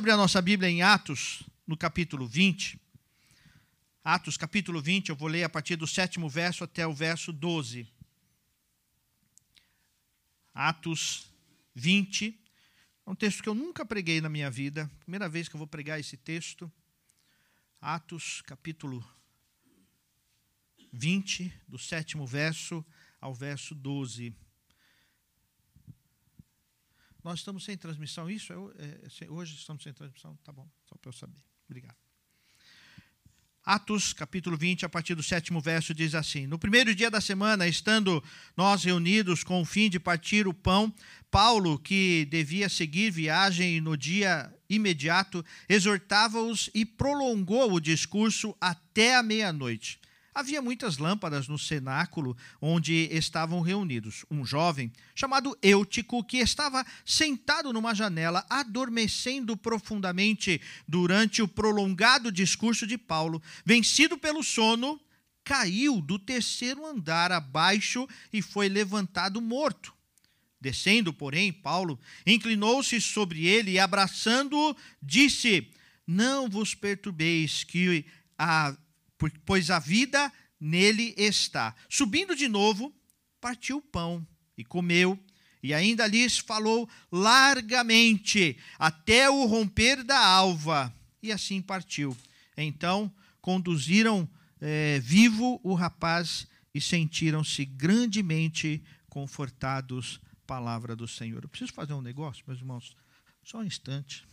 abrir a nossa Bíblia em Atos, no capítulo 20. Atos, capítulo 20, eu vou ler a partir do sétimo verso até o verso 12. Atos 20. É um texto que eu nunca preguei na minha vida. Primeira vez que eu vou pregar esse texto. Atos, capítulo 20, do sétimo verso ao verso 12. Nós estamos sem transmissão, isso? É, é, hoje estamos sem transmissão? Tá bom, só para eu saber. Obrigado. Atos, capítulo 20, a partir do sétimo verso, diz assim: No primeiro dia da semana, estando nós reunidos com o fim de partir o pão, Paulo, que devia seguir viagem no dia imediato, exortava-os e prolongou o discurso até a meia-noite. Havia muitas lâmpadas no cenáculo onde estavam reunidos. Um jovem, chamado Eutico, que estava sentado numa janela, adormecendo profundamente durante o prolongado discurso de Paulo, vencido pelo sono, caiu do terceiro andar abaixo e foi levantado morto. Descendo, porém, Paulo inclinou-se sobre ele e, abraçando-o, disse: Não vos perturbeis, que a pois a vida nele está. Subindo de novo, partiu o pão e comeu, e ainda lhes falou largamente, até o romper da alva, e assim partiu. Então conduziram é, vivo o rapaz e sentiram-se grandemente confortados. Palavra do Senhor. Eu preciso fazer um negócio, meus irmãos, só um instante.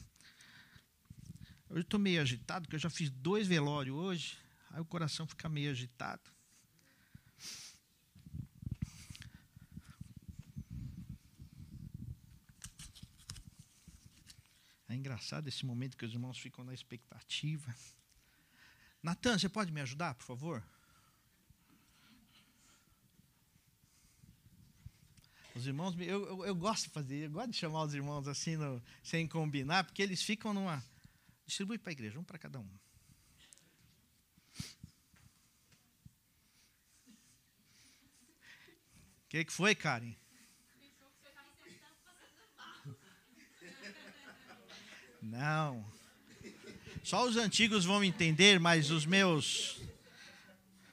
Eu estou meio agitado, porque eu já fiz dois velórios hoje. Aí o coração fica meio agitado. É engraçado esse momento que os irmãos ficam na expectativa. Natan, você pode me ajudar, por favor? Os irmãos, eu, eu, eu, gosto de fazer, eu gosto de chamar os irmãos assim, no, sem combinar, porque eles ficam numa. Distribui para a igreja, um para cada um. O que, que foi, Karen? Não. Só os antigos vão entender, mas os meus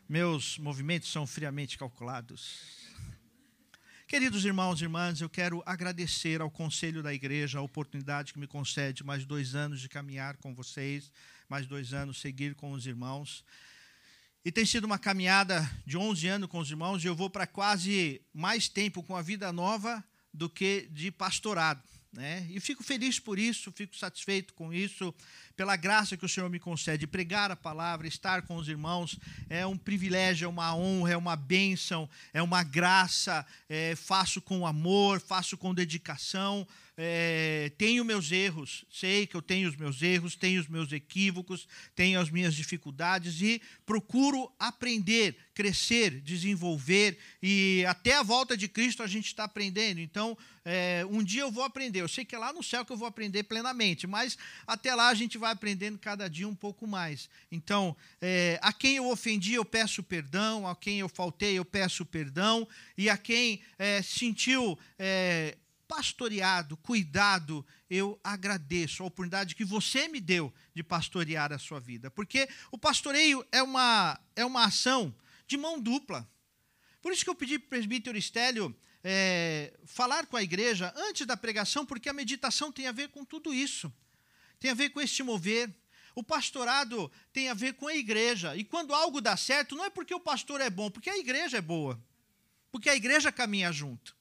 meus movimentos são friamente calculados. Queridos irmãos e irmãs, eu quero agradecer ao Conselho da Igreja a oportunidade que me concede mais dois anos de caminhar com vocês, mais dois anos seguir com os irmãos. E tem sido uma caminhada de 11 anos com os irmãos, e eu vou para quase mais tempo com a vida nova do que de pastorado. Né? E fico feliz por isso, fico satisfeito com isso, pela graça que o Senhor me concede. Pregar a palavra, estar com os irmãos, é um privilégio, é uma honra, é uma bênção, é uma graça. É, faço com amor, faço com dedicação, é, tenho meus erros, sei que eu tenho os meus erros, tenho os meus equívocos, tenho as minhas dificuldades e procuro aprender, crescer, desenvolver e até a volta de Cristo a gente está aprendendo. Então, é, um dia eu vou aprender. Eu sei que é lá no céu que eu vou aprender plenamente, mas até lá a gente vai aprendendo cada dia um pouco mais. Então, é, a quem eu ofendi, eu peço perdão, a quem eu faltei, eu peço perdão, e a quem é, sentiu pastoreado, cuidado, eu agradeço a oportunidade que você me deu de pastorear a sua vida. Porque o pastoreio é uma, é uma ação de mão dupla. Por isso que eu pedi para o presbítero Estélio é, falar com a igreja antes da pregação, porque a meditação tem a ver com tudo isso. Tem a ver com este mover. O pastorado tem a ver com a igreja. E quando algo dá certo, não é porque o pastor é bom, porque a igreja é boa. Porque a igreja caminha junto.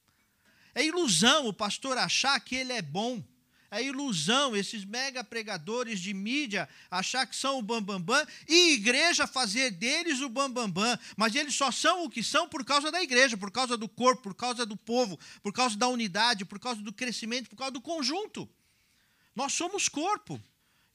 É ilusão o pastor achar que ele é bom. É ilusão esses mega pregadores de mídia achar que são o bambambam bam, bam, e igreja fazer deles o bambambam. Bam, bam. Mas eles só são o que são por causa da igreja, por causa do corpo, por causa do povo, por causa da unidade, por causa do crescimento, por causa do conjunto. Nós somos corpo.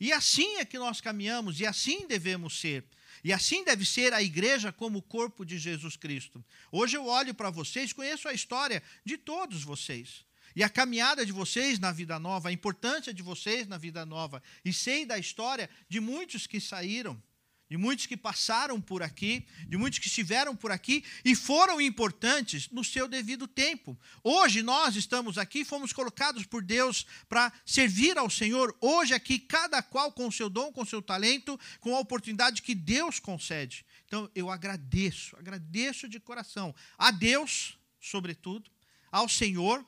E assim é que nós caminhamos, e assim devemos ser. E assim deve ser a igreja como o corpo de Jesus Cristo. Hoje eu olho para vocês, conheço a história de todos vocês. E a caminhada de vocês na vida nova, a importância de vocês na vida nova. E sei da história de muitos que saíram, de muitos que passaram por aqui, de muitos que estiveram por aqui e foram importantes no seu devido tempo. Hoje nós estamos aqui, fomos colocados por Deus para servir ao Senhor. Hoje aqui, cada qual com seu dom, com seu talento, com a oportunidade que Deus concede. Então eu agradeço, agradeço de coração a Deus, sobretudo, ao Senhor,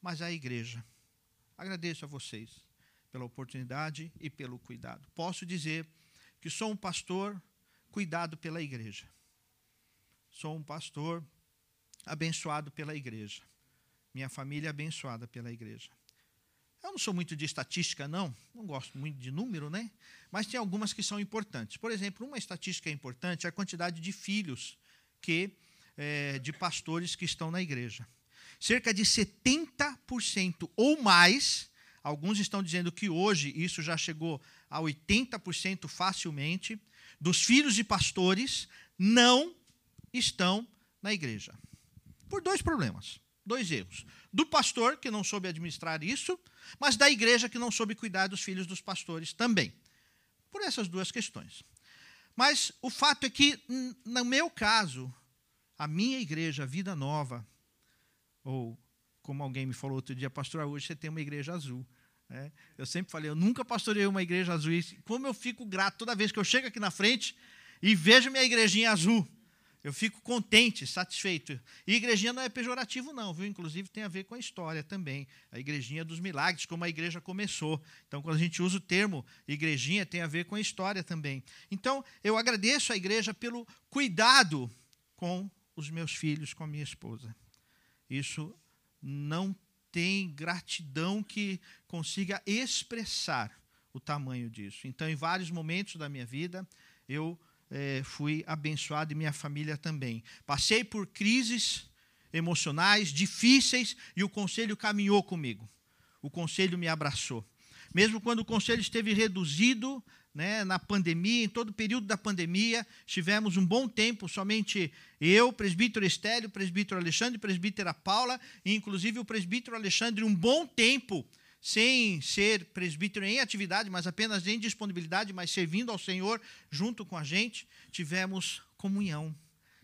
mas à igreja. Agradeço a vocês pela oportunidade e pelo cuidado. Posso dizer que sou um pastor cuidado pela igreja. Sou um pastor abençoado pela igreja. Minha família é abençoada pela igreja. Eu não sou muito de estatística, não. Não gosto muito de número, né? Mas tem algumas que são importantes. Por exemplo, uma estatística importante é a quantidade de filhos que é, de pastores que estão na igreja. Cerca de 70% ou mais, alguns estão dizendo que hoje isso já chegou a 80% facilmente, dos filhos de pastores não estão na igreja. Por dois problemas, dois erros. Do pastor, que não soube administrar isso, mas da igreja, que não soube cuidar dos filhos dos pastores também. Por essas duas questões. Mas o fato é que, no meu caso, a minha igreja, Vida Nova, ou como alguém me falou outro dia, pastor, hoje você tem uma igreja azul. É, eu sempre falei, eu nunca pastorei uma igreja azul. E como eu fico grato toda vez que eu chego aqui na frente e vejo minha igrejinha azul. Eu fico contente, satisfeito. E igrejinha não é pejorativo, não, viu? Inclusive tem a ver com a história também. A igrejinha dos milagres, como a igreja começou. Então, quando a gente usa o termo igrejinha, tem a ver com a história também. Então, eu agradeço à igreja pelo cuidado com os meus filhos, com a minha esposa. Isso não tem gratidão que consiga expressar o tamanho disso. Então, em vários momentos da minha vida, eu é, fui abençoado e minha família também. Passei por crises emocionais difíceis e o conselho caminhou comigo. O conselho me abraçou. Mesmo quando o conselho esteve reduzido né, na pandemia, em todo o período da pandemia, tivemos um bom tempo, somente eu, presbítero Estélio, presbítero Alexandre, presbítera Paula, e inclusive o presbítero Alexandre, um bom tempo, sem ser presbítero em atividade, mas apenas em disponibilidade, mas servindo ao Senhor junto com a gente, tivemos comunhão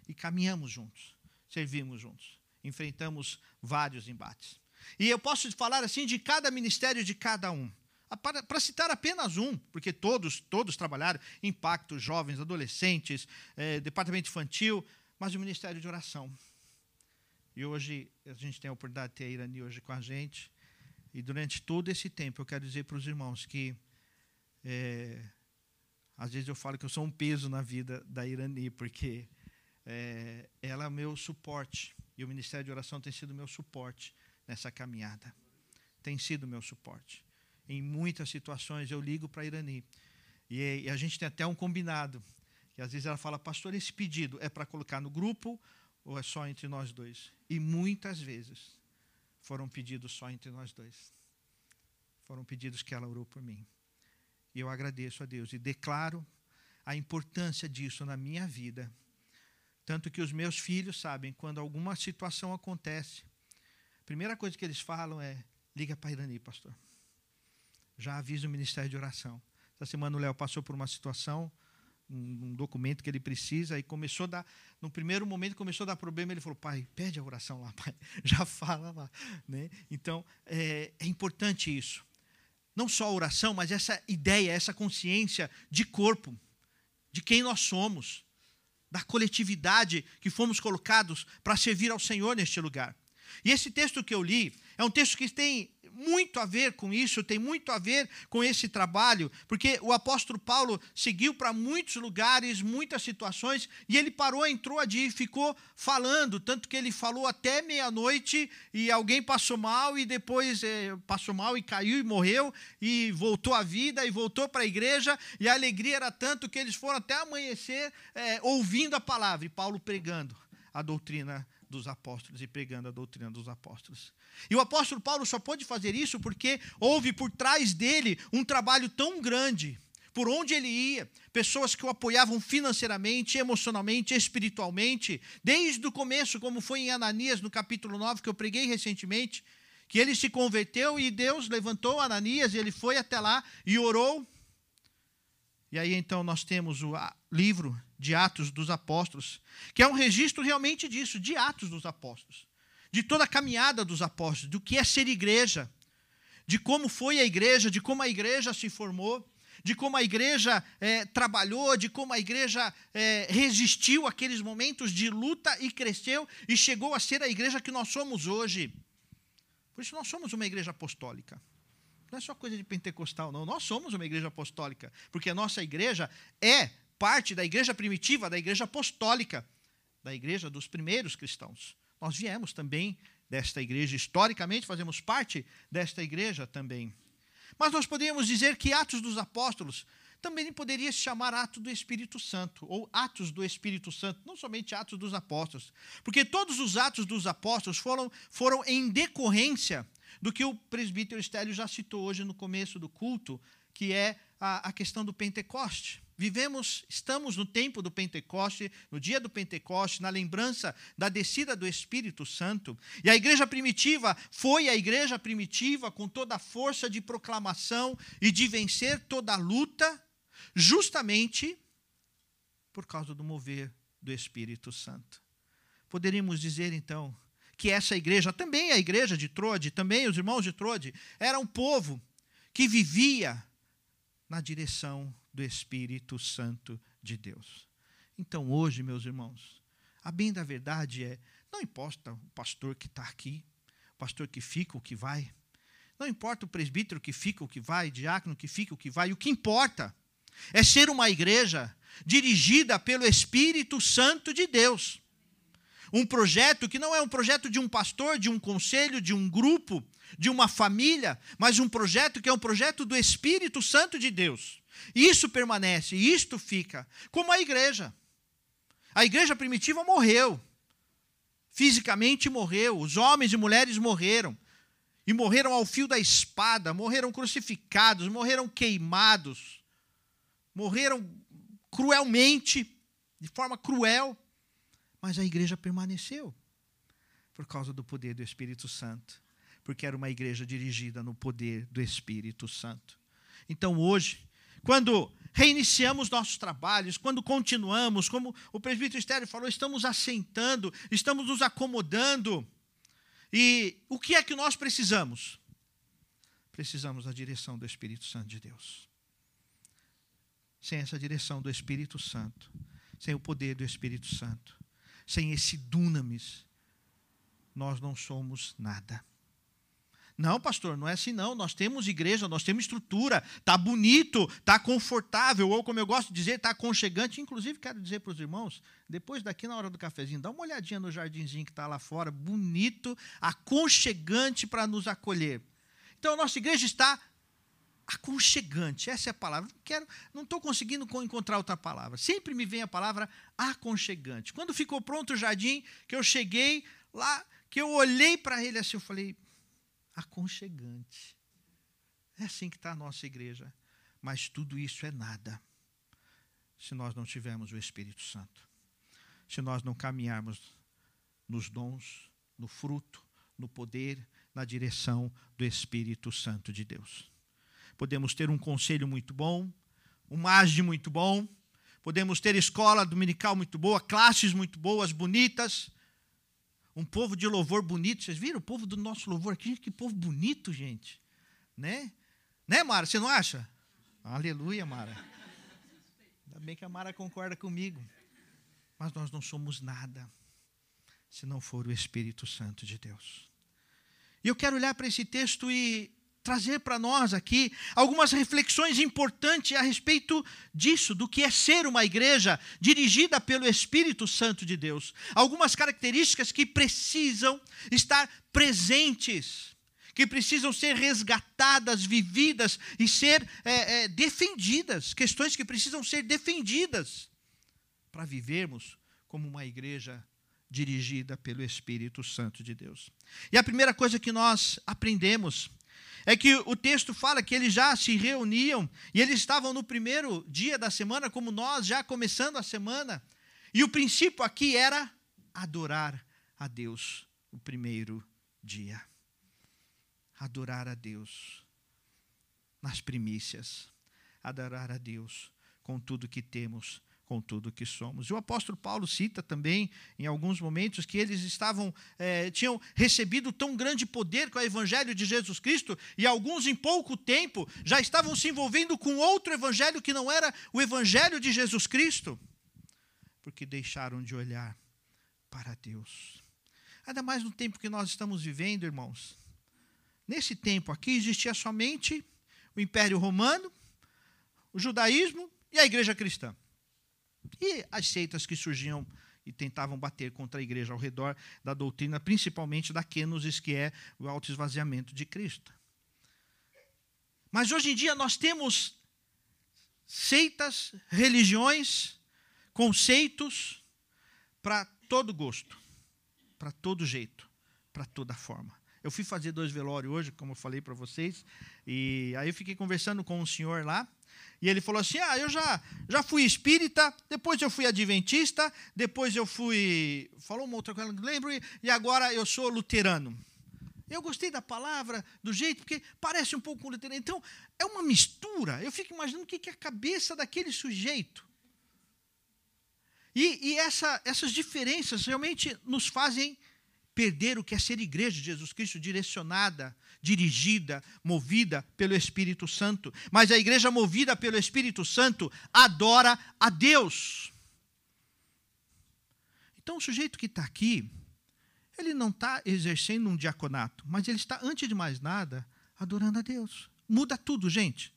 e caminhamos juntos, servimos juntos, enfrentamos vários embates. E eu posso falar assim de cada ministério de cada um. Para, para, citar apenas um, porque todos, todos trabalharam, impacto, jovens, adolescentes, é, departamento infantil, mas o Ministério de Oração. E hoje a gente tem a oportunidade de ter a Irani hoje com a gente. E durante todo esse tempo eu quero dizer para os irmãos que é, às vezes eu falo que eu sou um peso na vida da Irani, porque é, ela é meu suporte. E o Ministério de Oração tem sido meu suporte nessa caminhada. Tem sido meu suporte em muitas situações eu ligo para a Irani. E, e, a gente tem até um combinado. Que às vezes ela fala, pastor, esse pedido é para colocar no grupo ou é só entre nós dois? E muitas vezes foram pedidos só entre nós dois. Foram pedidos que ela orou por mim. E eu agradeço a Deus e declaro a importância disso na minha vida. Tanto que os meus filhos sabem, quando alguma situação acontece, a primeira coisa que eles falam é: liga para Irani, pastor já avisa o Ministério de Oração. Essa semana o Léo passou por uma situação, um, documento que ele precisa, e começou a dar, no primeiro momento começou a dar problema, ele falou, pai, pede a oração lá, pai, já fala lá. Né? Então, é, é importante isso. Não só a oração, mas essa ideia, essa consciência de corpo, de quem nós somos, da coletividade que fomos colocados para servir ao Senhor neste lugar. E esse texto que eu li é um texto que tem muito a ver com isso, tem muito a ver com esse trabalho, porque o apóstolo Paulo seguiu para muitos lugares, muitas situações, e ele parou, entrou ali e ficou falando, tanto que ele falou até meia-noite e alguém passou mal e depois é, passou mal e caiu e morreu e voltou à vida e voltou para a igreja, e a alegria era tanto que eles foram até amanhecer é, ouvindo a palavra e Paulo pregando a doutrina dos apóstolos e pregando a doutrina dos apóstolos. E o apóstolo Paulo só pôde fazer isso porque houve por trás dele um trabalho tão grande. Por onde ele ia, pessoas que o apoiavam financeiramente, emocionalmente, espiritualmente, desde o começo, como foi em Ananias, no capítulo 9, que eu preguei recentemente, que ele se converteu e Deus levantou Ananias e ele foi até lá e orou. E aí então nós temos o livro de Atos dos Apóstolos, que é um registro realmente disso, de Atos dos Apóstolos, de toda a caminhada dos apóstolos, do que é ser igreja, de como foi a igreja, de como a igreja se formou, de como a igreja é, trabalhou, de como a igreja é, resistiu àqueles momentos de luta e cresceu e chegou a ser a igreja que nós somos hoje. Por isso nós somos uma igreja apostólica. Não é só coisa de pentecostal, não. Nós somos uma igreja apostólica, porque a nossa igreja é parte da igreja primitiva, da igreja apostólica, da igreja dos primeiros cristãos. Nós viemos também desta igreja, historicamente fazemos parte desta igreja também. Mas nós poderíamos dizer que Atos dos Apóstolos também poderia se chamar Atos do Espírito Santo, ou Atos do Espírito Santo, não somente Atos dos Apóstolos, porque todos os Atos dos Apóstolos foram, foram em decorrência do que o presbítero Estélio já citou hoje no começo do culto, que é a, a questão do Pentecoste. Vivemos, estamos no tempo do Pentecoste, no dia do Pentecoste, na lembrança da descida do Espírito Santo. E a igreja primitiva foi a igreja primitiva com toda a força de proclamação e de vencer toda a luta, justamente por causa do mover do Espírito Santo. Poderíamos dizer então que essa igreja, também a igreja de Trode, também os irmãos de Trode, era um povo que vivia na direção do Espírito Santo de Deus. Então, hoje, meus irmãos, a bem da verdade é: não importa o pastor que está aqui, o pastor que fica, o que vai, não importa o presbítero que fica, o que vai, o diácono que fica, o que vai, o que importa é ser uma igreja dirigida pelo Espírito Santo de Deus. Um projeto que não é um projeto de um pastor, de um conselho, de um grupo, de uma família, mas um projeto que é um projeto do Espírito Santo de Deus. Isso permanece, isto fica. Como a igreja. A igreja primitiva morreu. Fisicamente morreu. Os homens e mulheres morreram. E morreram ao fio da espada, morreram crucificados, morreram queimados, morreram cruelmente, de forma cruel. Mas a igreja permaneceu por causa do poder do Espírito Santo, porque era uma igreja dirigida no poder do Espírito Santo. Então hoje, quando reiniciamos nossos trabalhos, quando continuamos, como o presbítero Estéreo falou, estamos assentando, estamos nos acomodando. E o que é que nós precisamos? Precisamos da direção do Espírito Santo de Deus. Sem essa direção do Espírito Santo, sem o poder do Espírito Santo, sem esse dunamis, nós não somos nada. Não, pastor, não é assim não. Nós temos igreja, nós temos estrutura, tá bonito, tá confortável, ou como eu gosto de dizer, tá aconchegante. Inclusive, quero dizer para os irmãos, depois daqui na hora do cafezinho, dá uma olhadinha no jardinzinho que está lá fora, bonito, aconchegante para nos acolher. Então, a nossa igreja está aconchegante, essa é a palavra. Não quero, não estou conseguindo encontrar outra palavra. Sempre me vem a palavra aconchegante. Quando ficou pronto o jardim, que eu cheguei lá, que eu olhei para ele assim, eu falei, aconchegante. É assim que está a nossa igreja. Mas tudo isso é nada se nós não tivermos o Espírito Santo. Se nós não caminharmos nos dons, no fruto, no poder, na direção do Espírito Santo de Deus. Podemos ter um conselho muito bom, um MASD muito bom, podemos ter escola dominical muito boa, classes muito boas, bonitas, um povo de louvor bonito. Vocês viram o povo do nosso louvor aqui? Que povo bonito, gente. Né? Né, Mara? Você não acha? Aleluia, Mara. Ainda bem que a Mara concorda comigo. Mas nós não somos nada se não for o Espírito Santo de Deus. E eu quero olhar para esse texto e trazer para nós aqui algumas reflexões importantes a respeito disso, do que é ser uma igreja dirigida pelo Espírito Santo de Deus. Algumas características que precisam estar presentes, que precisam ser resgatadas, vividas e ser é, é, defendidas, questões que precisam ser defendidas para vivermos como uma igreja dirigida pelo Espírito Santo de Deus. E a primeira coisa que nós aprendemos é que o texto fala que eles já se reuniam e eles estavam no primeiro dia da semana, como nós, já começando a semana. E o princípio aqui era adorar a Deus o primeiro dia. Adorar a Deus nas primícias. Adorar a Deus com tudo que temos, com tudo que somos. E o apóstolo Paulo cita também, em alguns momentos, que eles estavam, é, tinham recebido tão grande poder com o evangelho de Jesus Cristo, e alguns, em pouco tempo, já estavam se envolvendo com outro evangelho que não era o evangelho de Jesus Cristo, porque deixaram de olhar para Deus. Ainda mais no tempo que nós estamos vivendo, irmãos. Nesse tempo aqui existia somente o Império Romano, o judaísmo e a igreja cristã. E as seitas que surgiam e tentavam bater contra a igreja ao redor da doutrina, principalmente da kenosis, que é o autoesvaziamento de Cristo. Mas hoje em dia nós temos seitas, religiões, conceitos para todo gosto, para todo jeito, para toda forma. Eu fui fazer dois velórios hoje, como eu falei para vocês, e aí eu fiquei conversando com um senhor lá, e ele falou assim: Ah, eu já, já fui espírita, depois eu fui adventista, depois eu fui. Falou uma outra coisa, não lembro, e agora eu sou luterano. Eu gostei da palavra, do jeito, porque parece um pouco com luterano. Então, é uma mistura. Eu fico imaginando o que é a cabeça daquele sujeito. E, e essa, essas diferenças realmente nos fazem perder o que é ser igreja de Jesus Cristo, direcionada, dirigida, movida pelo Espírito Santo. Mas a igreja movida pelo Espírito Santo adora a Deus. Então, o sujeito que está aqui, ele não está exercendo um diaconato, mas ele está, antes de mais nada, adorando a Deus. Muda tudo, gente.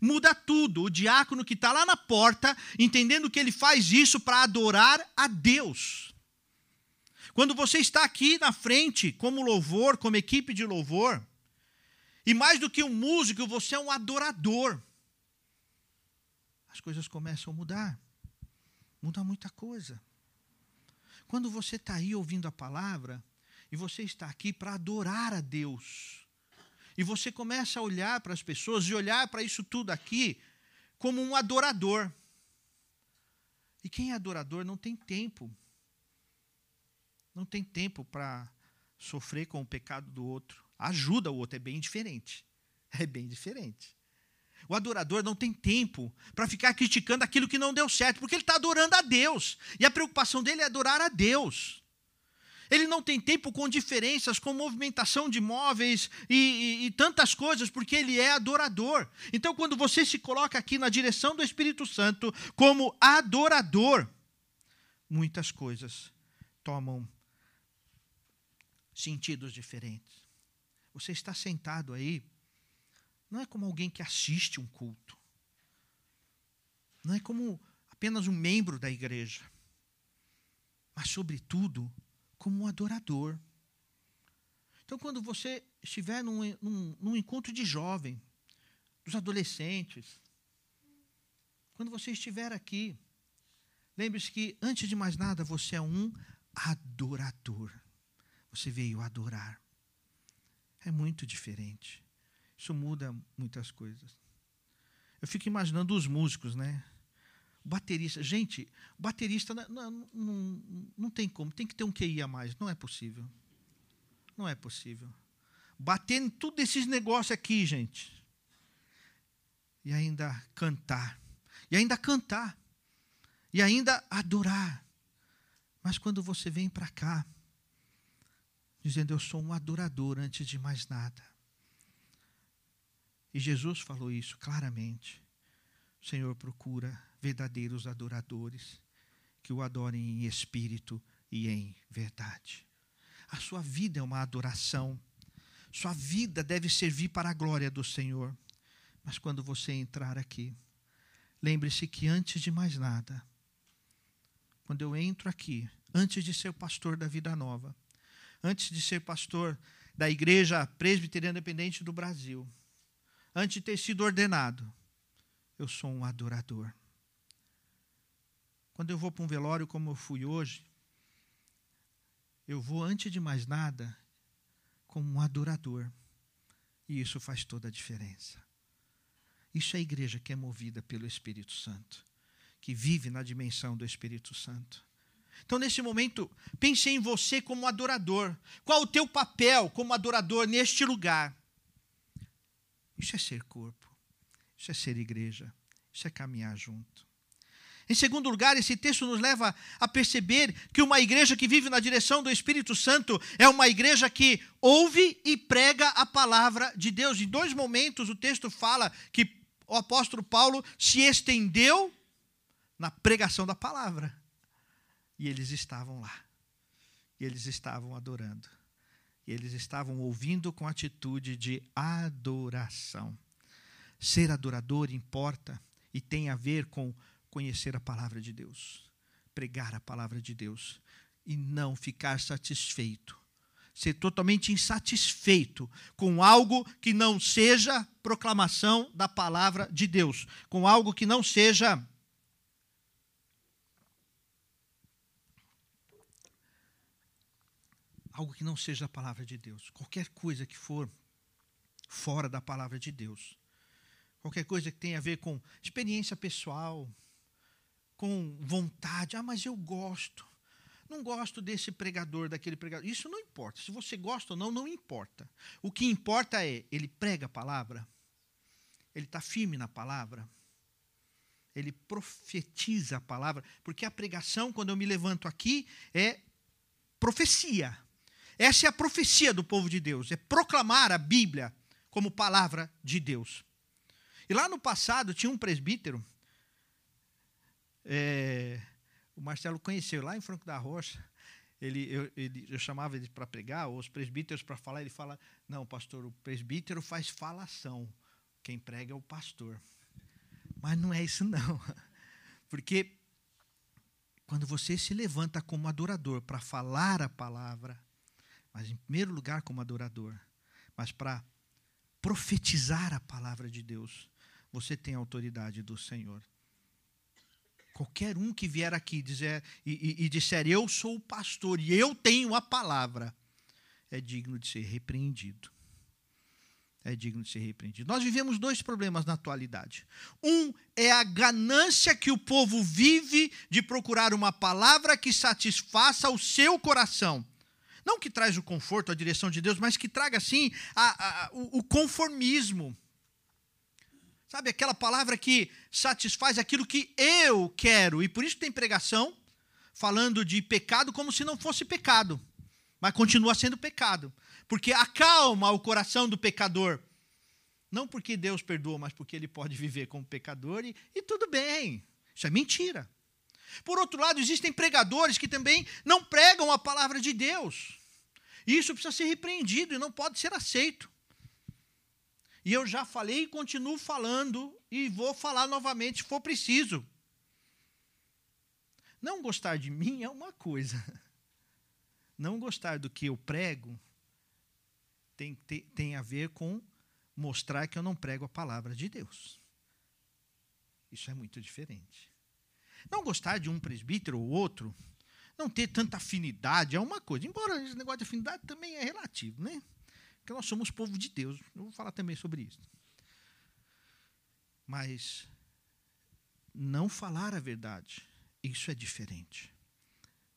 Muda tudo. O diácono que está lá na porta, entendendo que ele faz isso para adorar a Deus. Quando você está aqui na frente, como louvor, como equipe de louvor, e mais do que um músico, você é um adorador, as coisas começam a mudar. Muda muita coisa. Quando você está aí ouvindo a palavra, e você está aqui para adorar a Deus, e você começa a olhar para as pessoas e olhar para isso tudo aqui como um adorador. E quem é adorador não tem tempo não tem tempo para sofrer com o pecado do outro. Ajuda o outro, é bem diferente. É bem diferente. O adorador não tem tempo para ficar criticando aquilo que não deu certo, porque ele está adorando a Deus. E a preocupação dele é adorar a Deus. Ele não tem tempo com diferenças, com movimentação de móveis e, e, e, tantas coisas, porque ele é adorador. Então, quando você se coloca aqui na direção do Espírito Santo como adorador, muitas coisas tomam sentidos diferentes. Você está sentado aí, não é como alguém que assiste um culto, não é como apenas um membro da igreja, mas, sobretudo, como um adorador. Então, quando você estiver num, num, num encontro de jovem, dos adolescentes, quando você estiver aqui, lembre-se que, antes de mais nada, você é um adorador. Você veio adorar. É muito diferente. Isso muda muitas coisas. Eu fico imaginando os músicos, né? Baterista. Gente, baterista não, não, não, não tem como. Tem que ter um QI a mais. Não é possível. Não é possível. Bater em tudo esses negócios aqui, gente. E ainda cantar. E ainda cantar. E ainda adorar. Mas quando você vem para cá, dizendo: Eu sou um adorador antes de mais nada. E Jesus falou isso claramente. O Senhor procura verdadeiros adoradores que o adorem em espírito e em verdade. A sua vida é uma adoração. Sua vida deve servir para a glória do Senhor. Mas quando você entrar aqui, lembre-se que antes de mais nada, quando eu entro aqui, antes de ser pastor da vida nova, antes de ser pastor da Igreja Presbiteriana Independente do Brasil, antes de ter sido ordenado, eu sou um adorador. Quando eu vou para um velório como eu fui hoje, eu vou, antes de mais nada, como um adorador. E isso faz toda a diferença. Isso é a igreja que é movida pelo Espírito Santo, que vive na dimensão do Espírito Santo. Então, nesse momento, pense em você como adorador. Qual o teu papel como adorador neste lugar? Isso é ser corpo. Isso é ser igreja. Isso é caminhar junto. Em segundo lugar, esse texto nos leva a perceber que uma igreja que vive na direção do Espírito Santo é uma igreja que ouve e prega a palavra de Deus. Em dois momentos, o texto fala que o apóstolo Paulo se estendeu na pregação da palavra. E eles estavam lá. E eles estavam adorando. E eles estavam ouvindo com atitude de adoração. Ser adorador importa e tem a ver com conhecer a palavra de Deus, pregar a palavra de Deus e não ficar satisfeito. Ser totalmente insatisfeito com algo que não seja proclamação da palavra de Deus, com algo que não seja algo que não seja a palavra de Deus. Qualquer coisa que for fora da palavra de Deus. Qualquer coisa que tenha a ver com experiência pessoal, com vontade. Ah, mas eu gosto. Não gosto desse pregador, daquele pregador. Isso não importa. Se você gosta ou não, não importa. O que importa é, ele prega a palavra, ele está firme na palavra, ele profetiza a palavra, porque a pregação, quando eu me levanto aqui, é profecia. Essa é a profecia do povo de Deus, é proclamar a Bíblia como palavra de Deus. E lá no passado tinha um presbítero é, o Marcelo conheceu lá em Franco da Rocha. Ele, eu, ele, eu chamava ele para pregar, ou os presbíteros para falar. Ele fala: Não, pastor, o presbítero faz falação. Quem prega é o pastor. Mas não é isso, não. Porque quando você se levanta como adorador para falar a palavra, mas em primeiro lugar como adorador, mas para profetizar a palavra de Deus, você tem a autoridade do Senhor. Qualquer um que vier aqui dizer, e, e, e disser, eu sou o pastor e eu tenho a palavra, é digno de ser repreendido. É digno de ser repreendido. Nós vivemos dois problemas na atualidade. Um é a ganância que o povo vive de procurar uma palavra que satisfaça o seu coração. Não que traz o conforto, a direção de Deus, mas que traga, sim, a, a, o, o conformismo Sabe, aquela palavra que satisfaz aquilo que eu quero. E por isso tem pregação falando de pecado como se não fosse pecado. Mas continua sendo pecado. Porque acalma o coração do pecador. Não porque Deus perdoa, mas porque ele pode viver como pecador e, e tudo bem. Isso é mentira. Por outro lado, existem pregadores que também não pregam a palavra de Deus. Isso precisa ser repreendido e não pode ser aceito. E eu já falei e continuo falando e vou falar novamente se for preciso. Não gostar de mim é uma coisa. Não gostar do que eu prego tem, tem, tem a ver com mostrar que eu não prego a palavra de Deus. Isso é muito diferente. Não gostar de um presbítero ou outro, não ter tanta afinidade é uma coisa. Embora esse negócio de afinidade também é relativo, né? Porque nós somos povo de Deus. Eu vou falar também sobre isso. Mas não falar a verdade, isso é diferente.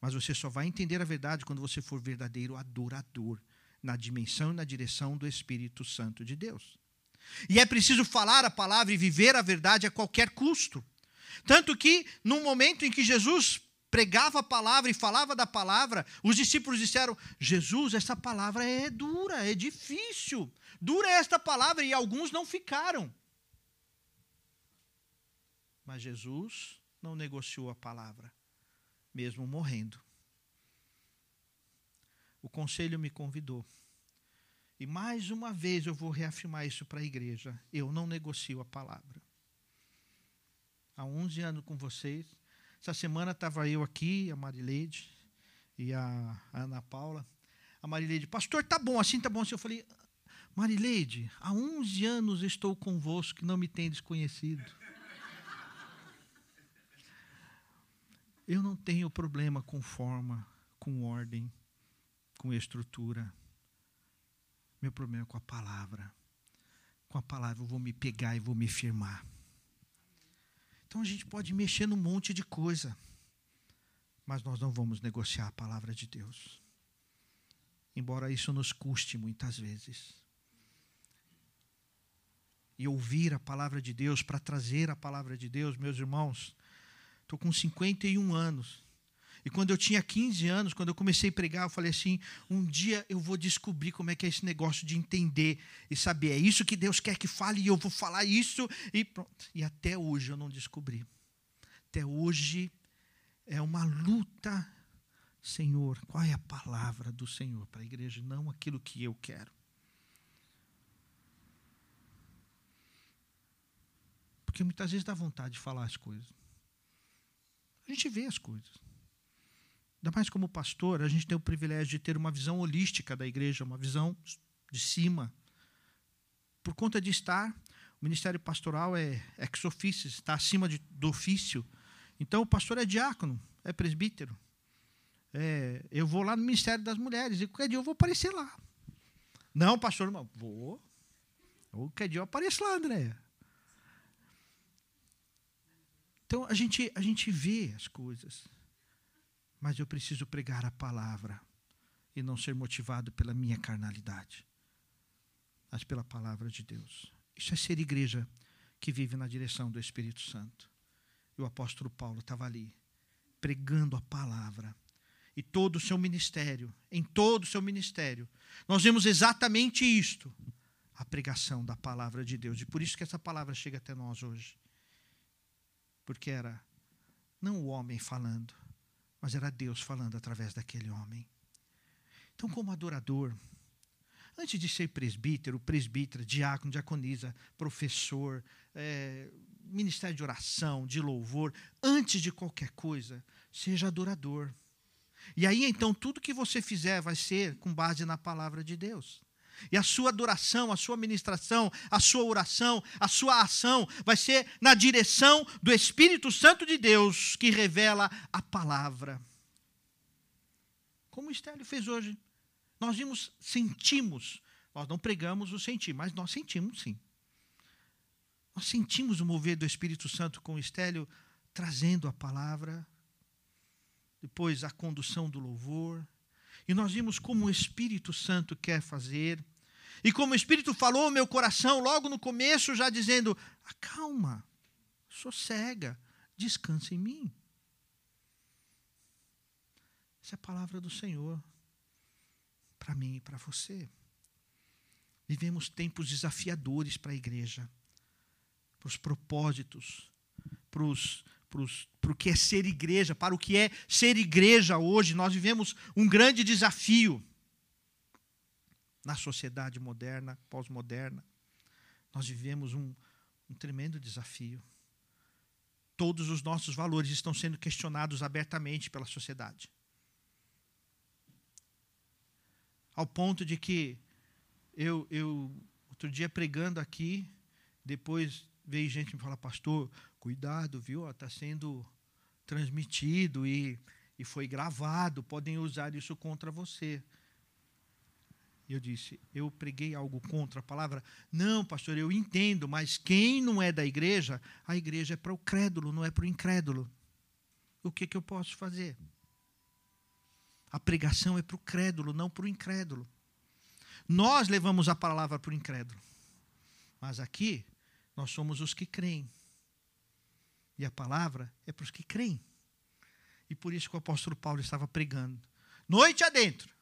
Mas você só vai entender a verdade quando você for verdadeiro adorador, na dimensão e na direção do Espírito Santo de Deus. E é preciso falar a palavra e viver a verdade a qualquer custo. Tanto que, no momento em que Jesus pregava a palavra e falava da palavra, os discípulos disseram: Jesus, essa palavra é dura, é difícil. Dura é esta palavra, e alguns não ficaram. Mas Jesus não negociou a palavra, mesmo morrendo. O conselho me convidou. E mais uma vez eu vou reafirmar isso para a igreja. Eu não negocio a palavra. Há 11 anos com vocês, essa semana estava eu aqui, a Marileide e a, Ana Paula. A Marileide, pastor, tá bom, assim tá bom. Assim, eu falei, Marileide, há 11 anos estou convosco que não me tem desconhecido. Eu não tenho problema com forma, com ordem, com estrutura. Meu problema é com a palavra. Com a palavra eu vou me pegar e vou me firmar. Então a gente pode mexer num monte de coisa, mas nós não vamos negociar a palavra de Deus. Embora isso nos custe muitas vezes. E ouvir a palavra de Deus, para trazer a palavra de Deus, meus irmãos, Estou com 51 anos. E quando eu tinha 15 anos, quando eu comecei a pregar, eu falei assim: um dia eu vou descobrir como é que é esse negócio de entender e saber. É isso que Deus quer que fale e eu vou falar isso. E pronto. E até hoje eu não descobri. Até hoje é uma luta. Senhor, qual é a palavra do Senhor para a igreja? Não aquilo que eu quero. Porque muitas vezes dá vontade de falar as coisas. A gente vê as coisas. Ainda mais como pastor, a gente tem o privilégio de ter uma visão holística da igreja, uma visão de cima. Por conta de estar, o ministério pastoral é ex officio, está acima de, do ofício. Então, o pastor é diácono, é presbítero. É, eu vou lá no Ministério das Mulheres e qualquer dia eu vou aparecer lá. Não, pastor, não, vou. Qualquer dia eu apareço lá, André. Então, a gente, a gente vê as coisas mas eu preciso pregar a palavra e não ser motivado pela minha carnalidade, mas pela palavra de Deus. Isso é ser igreja que vive na direção do Espírito Santo. E o apóstolo Paulo estava ali, pregando a palavra. E todo o seu ministério, em todo o seu ministério, nós vemos exatamente isto: a pregação da palavra de Deus. E por isso que essa palavra chega até nós hoje. Porque era não o homem falando, mas era Deus falando através daquele homem. Então, como adorador, antes de ser presbítero, presbítera, diácono, diaconisa, professor, é, ministério de oração, de louvor, antes de qualquer coisa, seja adorador. E aí então tudo que você fizer vai ser com base na palavra de Deus. E a sua adoração, a sua ministração, a sua oração, a sua ação vai ser na direção do Espírito Santo de Deus que revela a palavra. Como o Estélio fez hoje. Nós vimos, sentimos. Nós não pregamos o sentir, mas nós sentimos sim. Nós sentimos o mover do Espírito Santo com o Estélio trazendo a palavra, depois a condução do louvor. E nós vimos como o Espírito Santo quer fazer. E como o Espírito falou ao meu coração logo no começo, já dizendo: acalma, sossega, descansa em mim. Essa é a palavra do Senhor para mim e para você. Vivemos tempos desafiadores para a igreja, para os propósitos, para, os, para, o que é ser igreja, para o que é ser igreja hoje. Nós vivemos um grande desafio na sociedade moderna, pós-moderna. Nós vivemos um, um tremendo desafio. Todos os nossos valores estão sendo questionados abertamente pela sociedade. Ao ponto de que eu, eu outro dia pregando aqui, depois veio gente me falar, pastor, cuidado, viu? Está sendo transmitido e, e foi gravado, podem usar isso contra você. Eu disse: Eu preguei algo contra a palavra? Não, pastor, eu entendo, mas quem não é da igreja, a igreja é para o crédulo, não é para o incrédulo. O que, que eu posso fazer? A pregação é para o crédulo, não para o incrédulo. Nós levamos a palavra para o incrédulo. Mas aqui, nós somos os que creem. E a palavra é para os que creem. E por isso que o apóstolo Paulo estava pregando, noite adentro.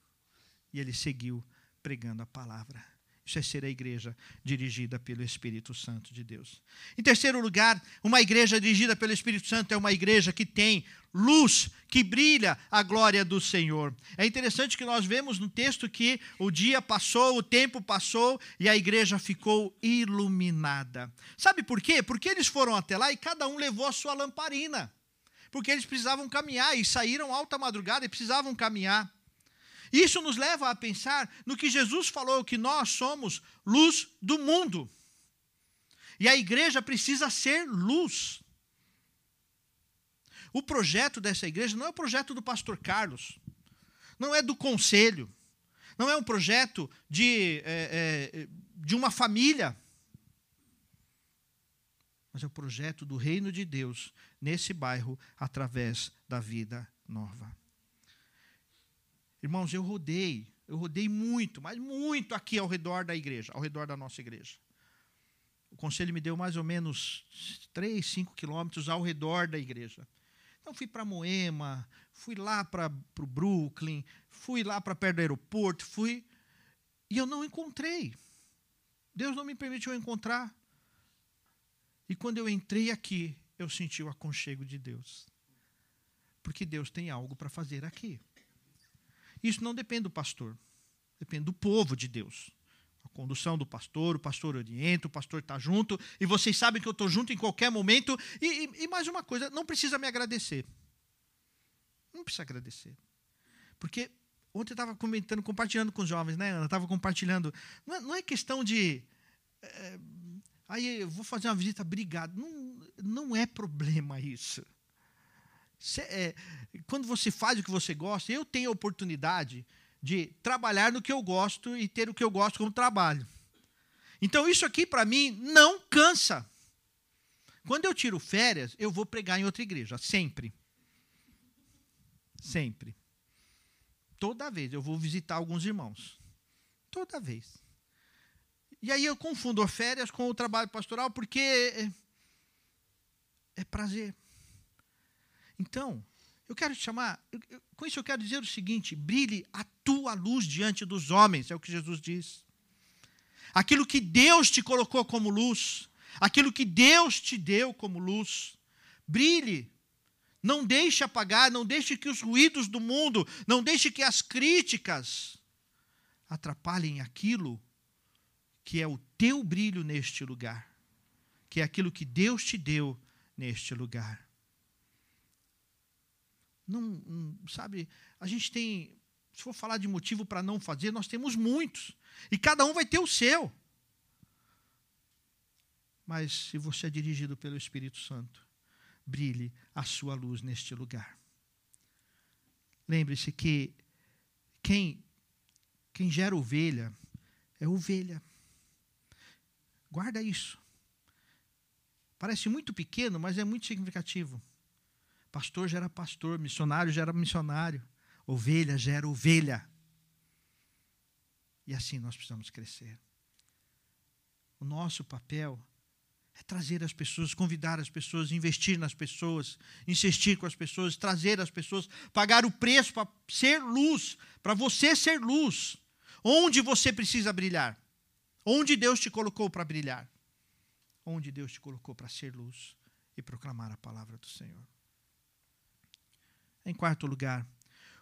E ele seguiu pregando a palavra. Isso é ser a igreja dirigida pelo Espírito Santo de Deus. Em terceiro lugar, uma igreja dirigida pelo Espírito Santo é uma igreja que tem luz, que brilha a glória do Senhor. É interessante que nós vemos no texto que o dia passou, o tempo passou e a igreja ficou iluminada. Sabe por quê? Porque eles foram até lá e cada um levou a sua lamparina. Porque eles precisavam caminhar e saíram alta madrugada e precisavam caminhar. Isso nos leva a pensar no que Jesus falou, que nós somos luz do mundo. E a igreja precisa ser luz. O projeto dessa igreja não é o projeto do pastor Carlos, não é do conselho, não é um projeto de, é, é, de uma família, mas é o projeto do reino de Deus nesse bairro através da vida nova. Irmãos, eu rodei, eu rodei muito, mas muito aqui ao redor da igreja, ao redor da nossa igreja. O conselho me deu mais ou menos 3, 5 quilômetros ao redor da igreja. Então fui para Moema, fui lá para o Brooklyn, fui lá para perto do aeroporto, fui. E eu não encontrei. Deus não me permitiu encontrar. E quando eu entrei aqui, eu senti o aconchego de Deus. Porque Deus tem algo para fazer aqui. Isso não depende do pastor, depende do povo de Deus. A condução do pastor, o pastor orienta, o pastor está junto, e vocês sabem que eu estou junto em qualquer momento. E, e, e mais uma coisa, não precisa me agradecer. Não precisa agradecer. Porque ontem eu estava comentando, compartilhando com os jovens, né, Ana? Estava compartilhando. Não é, não é, questão de. É, aí eu vou fazer uma visita, obrigado. Não, não é problema isso. Cê, é, quando você faz o que você gosta, eu tenho a oportunidade de trabalhar no que eu gosto e ter o que eu gosto como trabalho. Então, isso aqui, para mim, não cansa. Quando eu tiro férias, eu vou pregar em outra igreja, sempre. Sempre. Toda vez eu vou visitar alguns irmãos. Toda vez. E aí eu confundo férias com o trabalho pastoral porque é, é prazer. Então, eu quero te chamar, eu, com isso eu quero dizer o seguinte: brilhe a tua luz diante dos homens, é o que Jesus diz. Aquilo que Deus te colocou como luz, aquilo que Deus te deu como luz, brilhe. Não deixe apagar, não deixe que os ruídos do mundo, não deixe que as críticas atrapalhem aquilo que é o teu brilho neste lugar, que é aquilo que Deus te deu neste lugar. Não, não, sabe, a gente tem, se for falar de motivo para não fazer, nós temos muitos. E cada um vai ter o seu. Mas se você é dirigido pelo Espírito Santo, brilhe a sua luz neste lugar. Lembre-se que quem, quem gera ovelha é ovelha. Guarda isso. Parece muito pequeno, mas é muito significativo. Pastor gera pastor, missionário gera missionário, ovelha gera ovelha. E assim nós precisamos crescer. O nosso papel é trazer as pessoas, convidar as pessoas, investir nas pessoas, insistir com as pessoas, trazer as pessoas, pagar o preço para ser luz, para você ser luz. Onde você precisa brilhar? Onde Deus te colocou para brilhar? Onde Deus te colocou para ser luz e proclamar a palavra do Senhor? Em quarto lugar,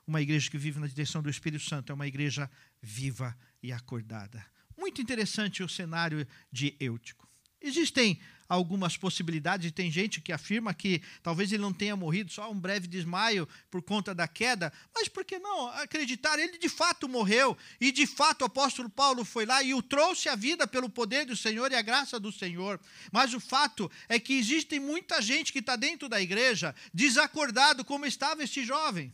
uma igreja que vive na direção do Espírito Santo é uma igreja viva e acordada. Muito interessante o cenário de Eutico. Existem algumas possibilidades, e tem gente que afirma que talvez ele não tenha morrido, só um breve desmaio por conta da queda, mas por que não acreditar? Ele de fato morreu, e de fato o apóstolo Paulo foi lá e o trouxe à vida pelo poder do Senhor e a graça do Senhor. Mas o fato é que existe muita gente que está dentro da igreja desacordado como estava este jovem.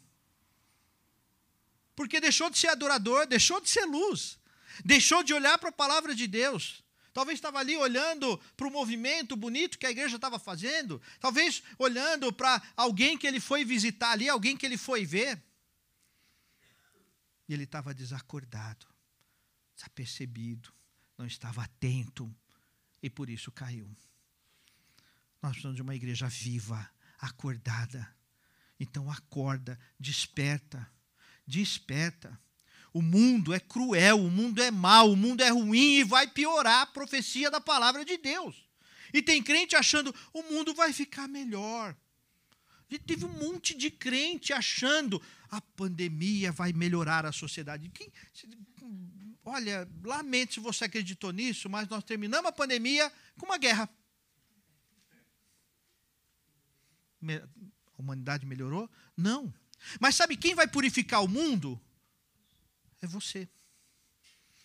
Porque deixou de ser adorador, deixou de ser luz, deixou de olhar para a palavra de Deus. Talvez estava ali olhando para o movimento bonito que a igreja estava fazendo. Talvez olhando para alguém que ele foi visitar ali, alguém que ele foi ver. E ele estava desacordado, desapercebido, não estava atento e por isso caiu. Nós precisamos de uma igreja viva, acordada. Então acorda, desperta, desperta. O mundo é cruel, o mundo é mau, o mundo é ruim e vai piorar a profecia da palavra de Deus. E tem crente achando o mundo vai ficar melhor. E teve um monte de crente achando a pandemia vai melhorar a sociedade. Quem, olha, lamento se você acreditou nisso, mas nós terminamos a pandemia com uma guerra. A humanidade melhorou? Não. Mas sabe quem vai purificar o mundo? É você.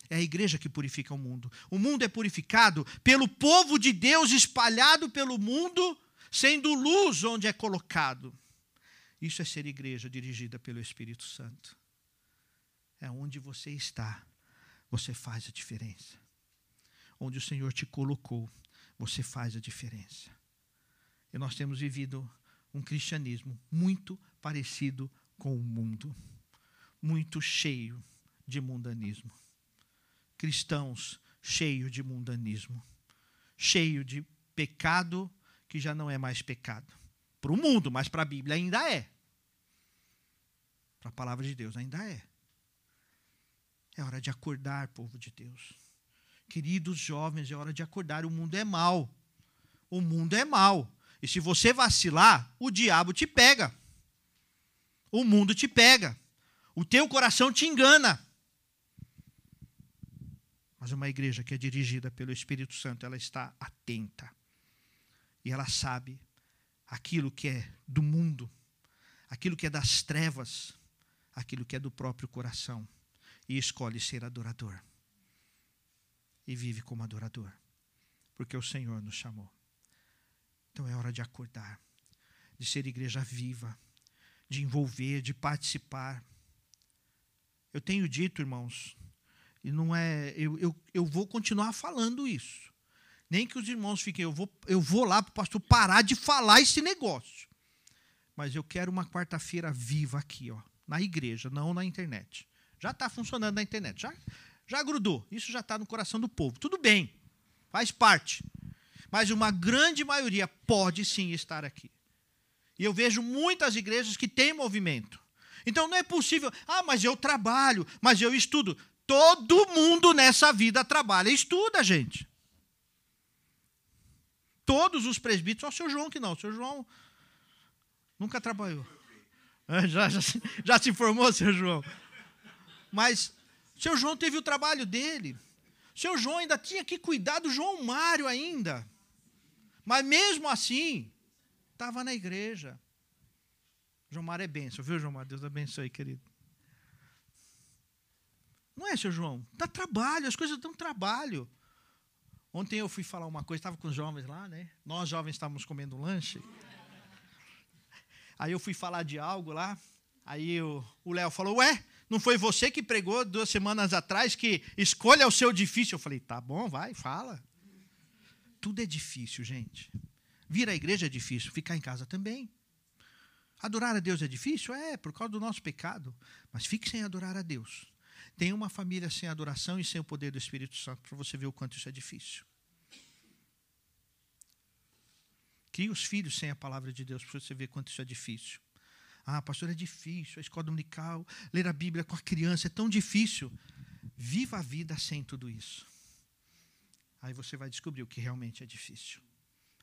É a igreja que purifica o mundo. O mundo é purificado pelo povo de Deus espalhado pelo mundo, sendo luz onde é colocado. Isso é ser igreja dirigida pelo Espírito Santo. É onde você está, você faz a diferença. Onde o Senhor te colocou, você faz a diferença. E nós temos vivido um cristianismo muito parecido com o mundo, muito cheio de mundanismo. Cristãos cheios de mundanismo, cheio de pecado que já não é mais pecado, Para o mundo, mas para a Bíblia ainda é. Para a palavra de Deus ainda é. É hora de acordar, povo de Deus. Queridos jovens, é hora de acordar. O mundo é mal. O mundo é mal. E se você vacilar, o diabo te pega. O mundo te pega. O teu coração te engana. Mas uma igreja que é dirigida pelo Espírito Santo, ela está atenta. E ela sabe aquilo que é do mundo, aquilo que é das trevas, aquilo que é do próprio coração. E escolhe ser adorador. E vive como adorador. Porque o Senhor nos chamou. Então é hora de acordar, de ser igreja viva, de envolver, de participar. Eu tenho dito, irmãos, e não é. Eu, eu, eu vou continuar falando isso. Nem que os irmãos fiquem, eu vou, eu vou lá para o pastor parar de falar esse negócio. Mas eu quero uma quarta-feira viva aqui, ó, na igreja, não na internet. Já está funcionando na internet, já, já grudou. Isso já está no coração do povo. Tudo bem, faz parte mas uma grande maioria pode sim estar aqui. E eu vejo muitas igrejas que têm movimento. Então não é possível, ah, mas eu trabalho, mas eu estudo. Todo mundo nessa vida trabalha e estuda, gente. Todos os presbíteros, só o seu João que não. O seu João nunca trabalhou. É, já, já, já se formou, seu João. Mas seu João teve o trabalho dele. Seu João ainda tinha que cuidar do João Mário ainda. Mas mesmo assim, estava na igreja. João Mário é benção, viu, João Mário? Deus abençoe, querido. Não é, seu João? Dá trabalho, as coisas dão trabalho. Ontem eu fui falar uma coisa, estava com os jovens lá, né? Nós jovens estávamos comendo um lanche. Aí eu fui falar de algo lá. Aí o Léo falou: Ué, não foi você que pregou duas semanas atrás que escolha o seu difícil? Eu falei: Tá bom, vai, fala. Tudo é difícil, gente. Vir à igreja é difícil, ficar em casa também. Adorar a Deus é difícil? É, por causa do nosso pecado. Mas fique sem adorar a Deus. Tem uma família sem adoração e sem o poder do Espírito Santo, para você ver o quanto isso é difícil. Crie os filhos sem a palavra de Deus, para você ver quanto isso é difícil. Ah, pastor, é difícil, a escola dominical, ler a Bíblia com a criança é tão difícil. Viva a vida sem tudo isso. Aí você vai descobrir o que realmente é difícil.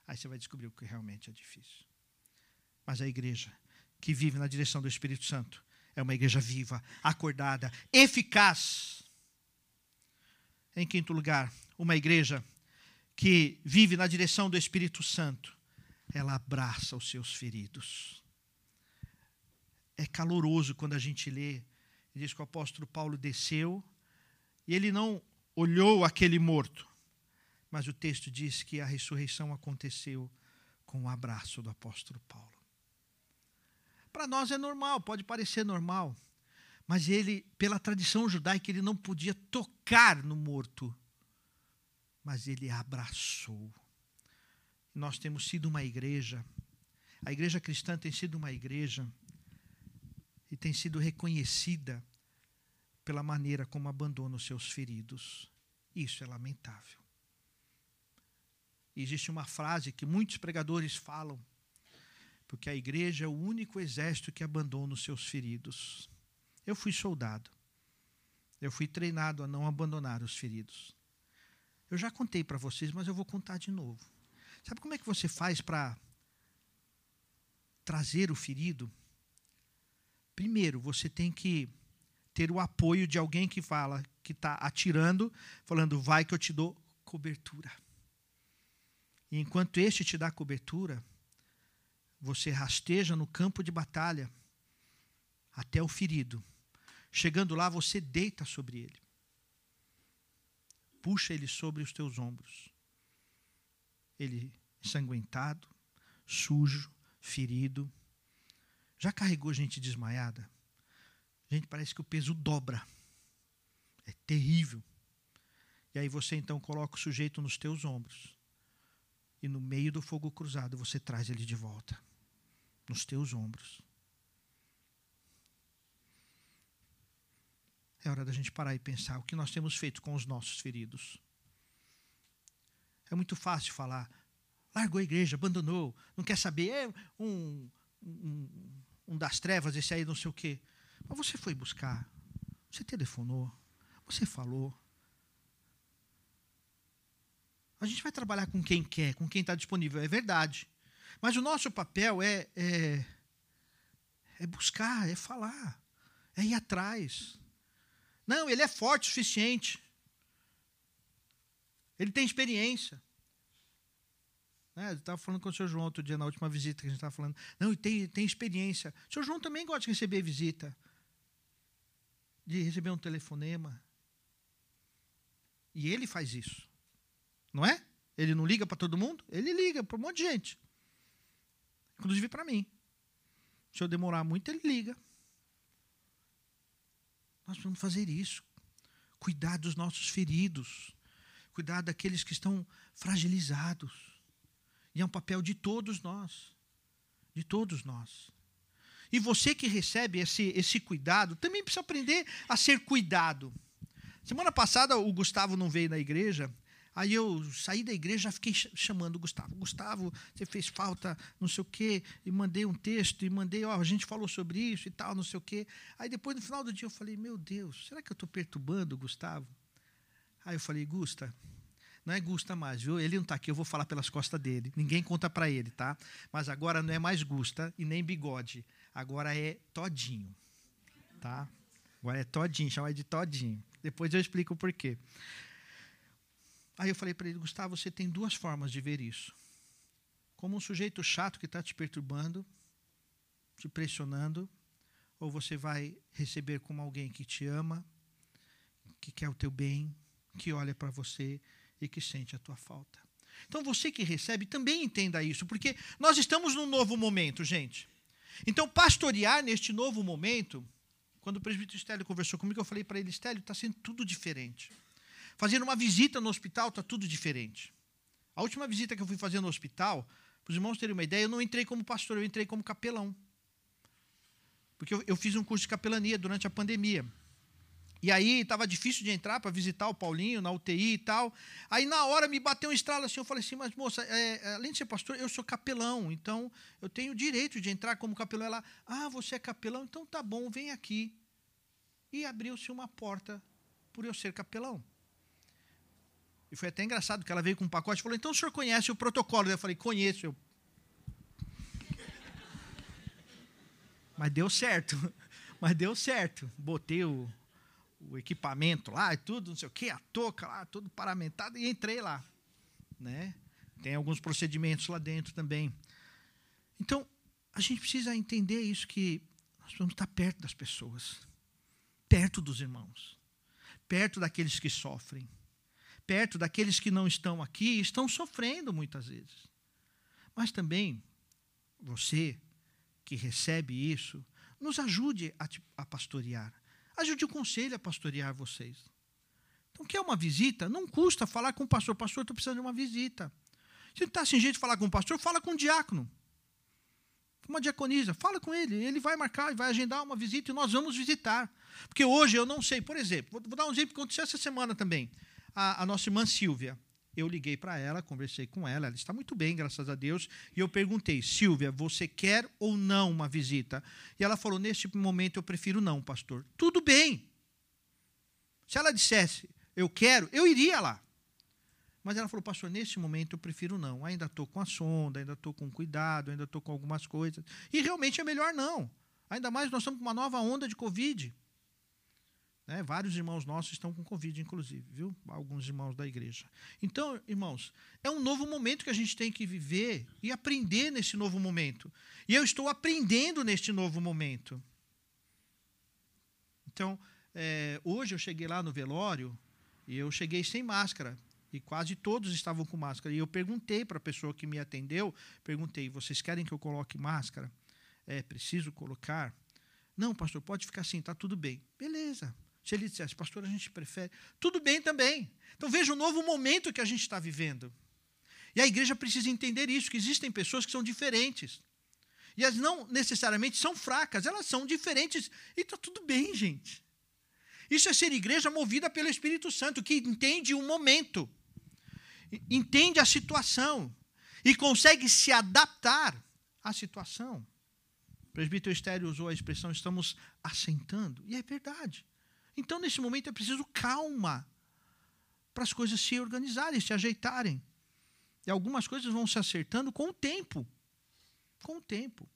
Aí você vai descobrir o que realmente é difícil. Mas a igreja que vive na direção do Espírito Santo é uma igreja viva, acordada, eficaz. Em quinto lugar, uma igreja que vive na direção do Espírito Santo, ela abraça os seus feridos. É caloroso quando a gente lê, diz que o apóstolo Paulo desceu e ele não olhou aquele morto, mas o texto diz que a ressurreição aconteceu com o abraço do apóstolo Paulo. Para nós é normal, pode parecer normal, mas ele, pela tradição judaica, ele não podia tocar no morto, mas ele abraçou. Nós temos sido uma igreja, a igreja cristã tem sido uma igreja e tem sido reconhecida pela maneira como abandona os seus feridos. Isso é lamentável. Existe uma frase que muitos pregadores falam, porque a igreja é o único exército que abandona os seus feridos. Eu fui soldado. Eu fui treinado a não abandonar os feridos. Eu já contei para vocês, mas eu vou contar de novo. Sabe como é que você faz para trazer o ferido? Primeiro, você tem que ter o apoio de alguém que fala, que está atirando, falando, vai que eu te dou cobertura. E enquanto este te dá cobertura, você rasteja no campo de batalha até o ferido. Chegando lá, você deita sobre ele. Puxa ele sobre os teus ombros. Ele ensanguentado, sujo, ferido. Já carregou gente desmaiada? Gente, parece que o peso dobra. É terrível. E aí você então coloca o sujeito nos teus ombros e no meio do fogo cruzado você traz ele de volta, nos teus ombros. É hora da gente parar e pensar o que nós temos feito com os nossos feridos. É muito fácil falar, largou a igreja, abandonou, não quer saber, é um, um, um das trevas, esse aí não sei o quê. Mas você foi buscar, você telefonou, você falou. A gente vai trabalhar com quem quer, com quem está disponível, é verdade. Mas o nosso papel é, é, é buscar, é falar, é ir atrás. Não, ele é forte o suficiente. Ele tem experiência. Né? Eu estava falando com o senhor João outro dia, na última visita que a gente estava falando. Não, e tem, tem experiência. O senhor João também gosta de receber visita, de receber um telefonema. E ele faz isso. Não é? Ele não liga para todo mundo? Ele liga para um monte de gente. Inclusive para mim. Se eu demorar muito, ele liga. Nós precisamos fazer isso. Cuidar dos nossos feridos. Cuidar daqueles que estão fragilizados e é um papel de todos nós. De todos nós. E você que recebe esse, esse cuidado, também precisa aprender a ser cuidado. Semana passada o Gustavo não veio na igreja, aí eu saí da igreja já fiquei chamando o Gustavo. Gustavo, você fez falta, não sei o quê, e mandei um texto, e mandei, ó, a gente falou sobre isso e tal, não sei o quê. Aí depois, no final do dia, eu falei, meu Deus, será que eu estou perturbando o Gustavo? Aí eu falei, Gusta, não é Gusta mais, viu? Ele não está aqui, eu vou falar pelas costas dele. Ninguém conta para ele, tá? Mas agora não é mais Gusta e nem bigode. Agora é Todinho, tá? Agora é Todinho, chama de Todinho. Depois eu explico o porquê. Aí eu falei para ele, Gustavo, você tem duas formas de ver isso. Como um sujeito chato que está te perturbando, te pressionando, ou você vai receber como alguém que te ama, que quer o teu bem, que olha para você e que sente a tua falta. Então você que recebe também entenda isso, porque nós estamos num novo momento, gente. Então, pastorear neste novo momento, quando o presbítero Estélio conversou comigo, eu falei para ele: Estélio, está sendo tudo diferente. Fazendo uma visita no hospital está tudo diferente. A última visita que eu fui fazer no hospital, para os irmãos terem uma ideia, eu não entrei como pastor, eu entrei como capelão. Porque eu, eu fiz um curso de capelania durante a pandemia. E aí estava difícil de entrar para visitar o Paulinho na UTI e tal. Aí na hora me bateu um estralo assim, eu falei assim, mas moça, é, é, além de ser pastor, eu sou capelão, então eu tenho o direito de entrar como capelão. Ela, ah, você é capelão? Então tá bom, vem aqui. E abriu-se uma porta por eu ser capelão. E foi até engraçado que ela veio com um pacote e falou, então o senhor conhece o protocolo? Eu falei, conheço. Eu... Mas deu certo. Mas deu certo. Botei o o equipamento lá e tudo, não sei o que, a touca lá, tudo paramentado, e entrei lá. Né? Tem alguns procedimentos lá dentro também. Então, a gente precisa entender isso, que nós vamos estar perto das pessoas, perto dos irmãos, perto daqueles que sofrem, perto daqueles que não estão aqui e estão sofrendo muitas vezes. Mas também, você que recebe isso, nos ajude a, a pastorear. Ajude o conselho a pastorear vocês. Então, quer uma visita? Não custa falar com o pastor. Pastor, estou precisando de uma visita. Se não está sem jeito de falar com o pastor, fala com o diácono. Uma diaconisa, fala com ele. Ele vai marcar, vai agendar uma visita e nós vamos visitar. Porque hoje eu não sei, por exemplo, vou, dar um exemplo que aconteceu essa semana também. A, a nossa irmã Silvia, eu liguei para ela, conversei com ela, ela está muito bem, graças a Deus, e eu perguntei, Silvia, você quer ou não uma visita? E ela falou, neste momento eu prefiro não, pastor. Tudo bem. Se ela dissesse, eu quero, eu iria lá. Mas ela falou, pastor, neste momento eu prefiro não. Ainda estou com a sonda, ainda estou com cuidado, ainda estou com algumas coisas. E realmente é melhor não. Ainda mais nós estamos com uma nova onda de Covid. Né? Vários irmãos nossos estão com Covid, inclusive, viu? Alguns irmãos da igreja. Então, irmãos, é um novo momento que a gente tem que viver e aprender nesse novo momento. E eu estou aprendendo neste novo momento. Então, é, hoje eu cheguei lá no velório e eu cheguei sem máscara. E quase todos estavam com máscara. E eu perguntei para a pessoa que me atendeu, perguntei, vocês querem que eu coloque máscara? É, preciso colocar? Não, pastor, pode ficar assim, está tudo bem. Beleza. Se ele dissesse, pastor, a gente prefere. Tudo bem também. Então veja o novo momento que a gente está vivendo. E a igreja precisa entender isso, que existem pessoas que são diferentes. E elas não necessariamente são fracas, elas são diferentes. E está tudo bem, gente. Isso é ser igreja movida pelo Espírito Santo, que entende o momento, entende a situação. e consegue se adaptar à situação. O presbítero Estéreo usou a expressão estamos assentando, e é verdade. Então, nesse momento, é preciso calma para as coisas se organizarem, se ajeitarem. E algumas coisas vão se acertando com o tempo. Com o tempo.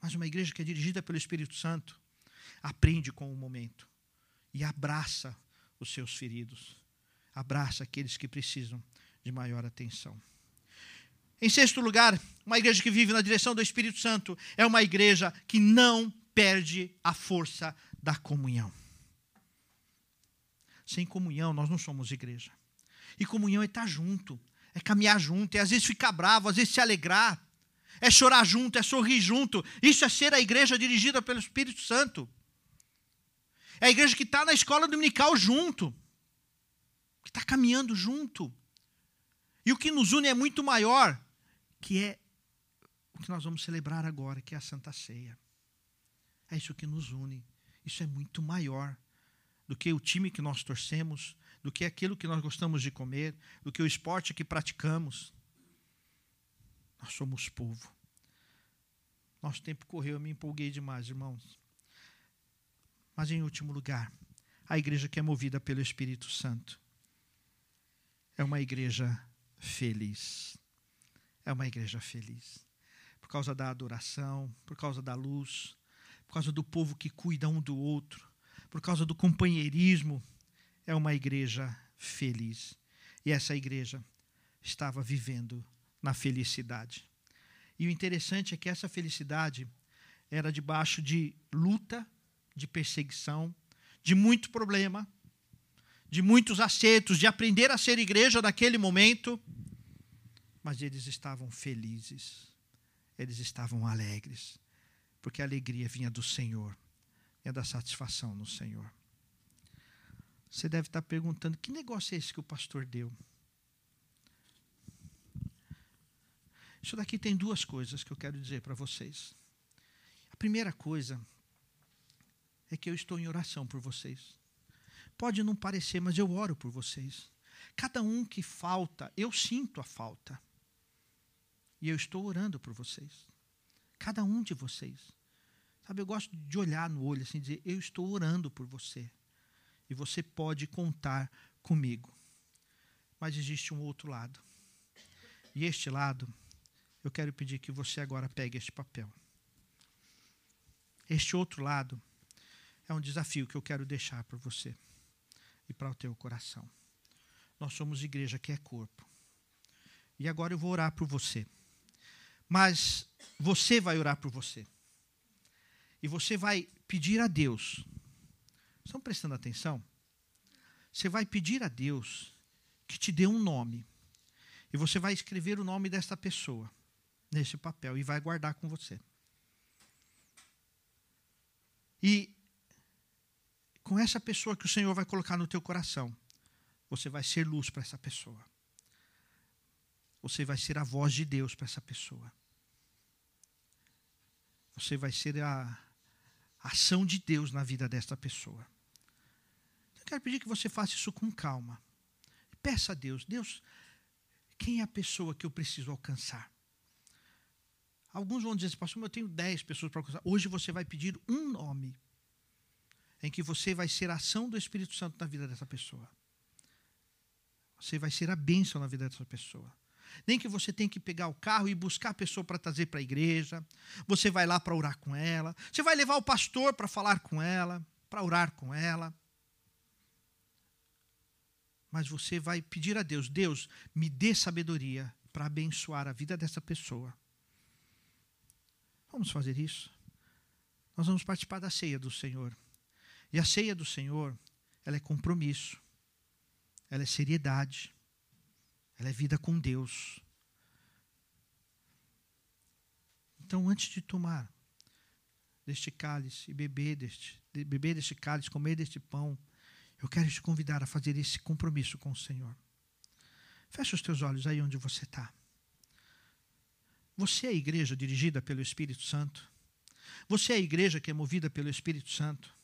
Mas uma igreja que é dirigida pelo Espírito Santo aprende com o momento e abraça os seus feridos, abraça aqueles que precisam de maior atenção. Em sexto lugar, uma igreja que vive na direção do Espírito Santo é uma igreja que não perde a força da comunhão. Sem comunhão, nós não somos igreja. E comunhão é estar junto, é caminhar junto, é às vezes ficar bravo, às vezes se alegrar, é chorar junto, é sorrir junto. Isso é ser a igreja dirigida pelo Espírito Santo. É a igreja que está na escola dominical junto, que está caminhando junto. E o que nos une é muito maior, que é o que nós vamos celebrar agora, que é a Santa Ceia. É isso que nos une. Isso é muito maior do que o time que nós torcemos, do que aquilo que nós gostamos de comer, do que o esporte que praticamos. Nós somos povo. Nosso tempo correu, eu me empolguei demais, irmãos. Mas, em último lugar, a igreja que é movida pelo Espírito Santo é uma igreja feliz. É uma igreja feliz. Por causa da adoração, por causa da luz, por causa do povo que cuida um do outro, por causa do companheirismo, é uma igreja feliz. E essa igreja estava vivendo na felicidade. E o interessante é que essa felicidade era debaixo de luta, de perseguição, de muito problema, de muitos acertos, de aprender a ser igreja naquele momento, mas eles estavam felizes, eles estavam alegres, porque a alegria vinha do Senhor, vinha da satisfação no Senhor. Você deve estar perguntando: que negócio é esse que o pastor deu? Isso daqui tem duas coisas que eu quero dizer para vocês. A primeira coisa é que eu estou em oração por vocês. Pode não parecer, mas eu oro por vocês. Cada um que falta, eu sinto a falta. E eu estou orando por vocês. Cada um de vocês. Sabe, eu gosto de olhar no olho assim dizer: Eu estou orando por você. E você pode contar comigo. Mas existe um outro lado. E este lado eu quero pedir que você agora pegue este papel. Este outro lado é um desafio que eu quero deixar para você e para o teu coração. Nós somos igreja que é corpo. E agora eu vou orar por você. Mas você vai orar por você. E você vai pedir a Deus. Estão prestando atenção? Você vai pedir a Deus que te dê um nome. E você vai escrever o nome desta pessoa nesse papel e vai guardar com você. E com essa pessoa que o Senhor vai colocar no teu coração, você vai ser luz para essa pessoa. Você vai ser a voz de Deus para essa pessoa. Você vai ser a ação de Deus na vida desta pessoa. Eu quero pedir que você faça isso com calma. Peça a Deus, Deus, quem é a pessoa que eu preciso alcançar? Alguns vão dizer, pastor, eu tenho dez pessoas para alcançar. Hoje você vai pedir um nome em que você vai ser a ação do Espírito Santo na vida dessa pessoa. Você vai ser a bênção na vida dessa pessoa. Nem que você tenha que pegar o carro e buscar a pessoa para trazer para a igreja. Você vai lá para orar com ela. Você vai levar o pastor para falar com ela, para orar com ela. Mas você vai pedir a Deus: Deus, me dê sabedoria para abençoar a vida dessa pessoa. Vamos fazer isso. Nós vamos participar da ceia do Senhor. E a ceia do Senhor, ela é compromisso. Ela é seriedade. Ela é vida com Deus. Então, antes de tomar deste cálice e beber deste, de beber deste cálice, comer deste pão, eu quero te convidar a fazer esse compromisso com o Senhor. Feche os teus olhos aí onde você está. Você é a igreja dirigida pelo Espírito Santo? Você é a igreja que é movida pelo Espírito Santo?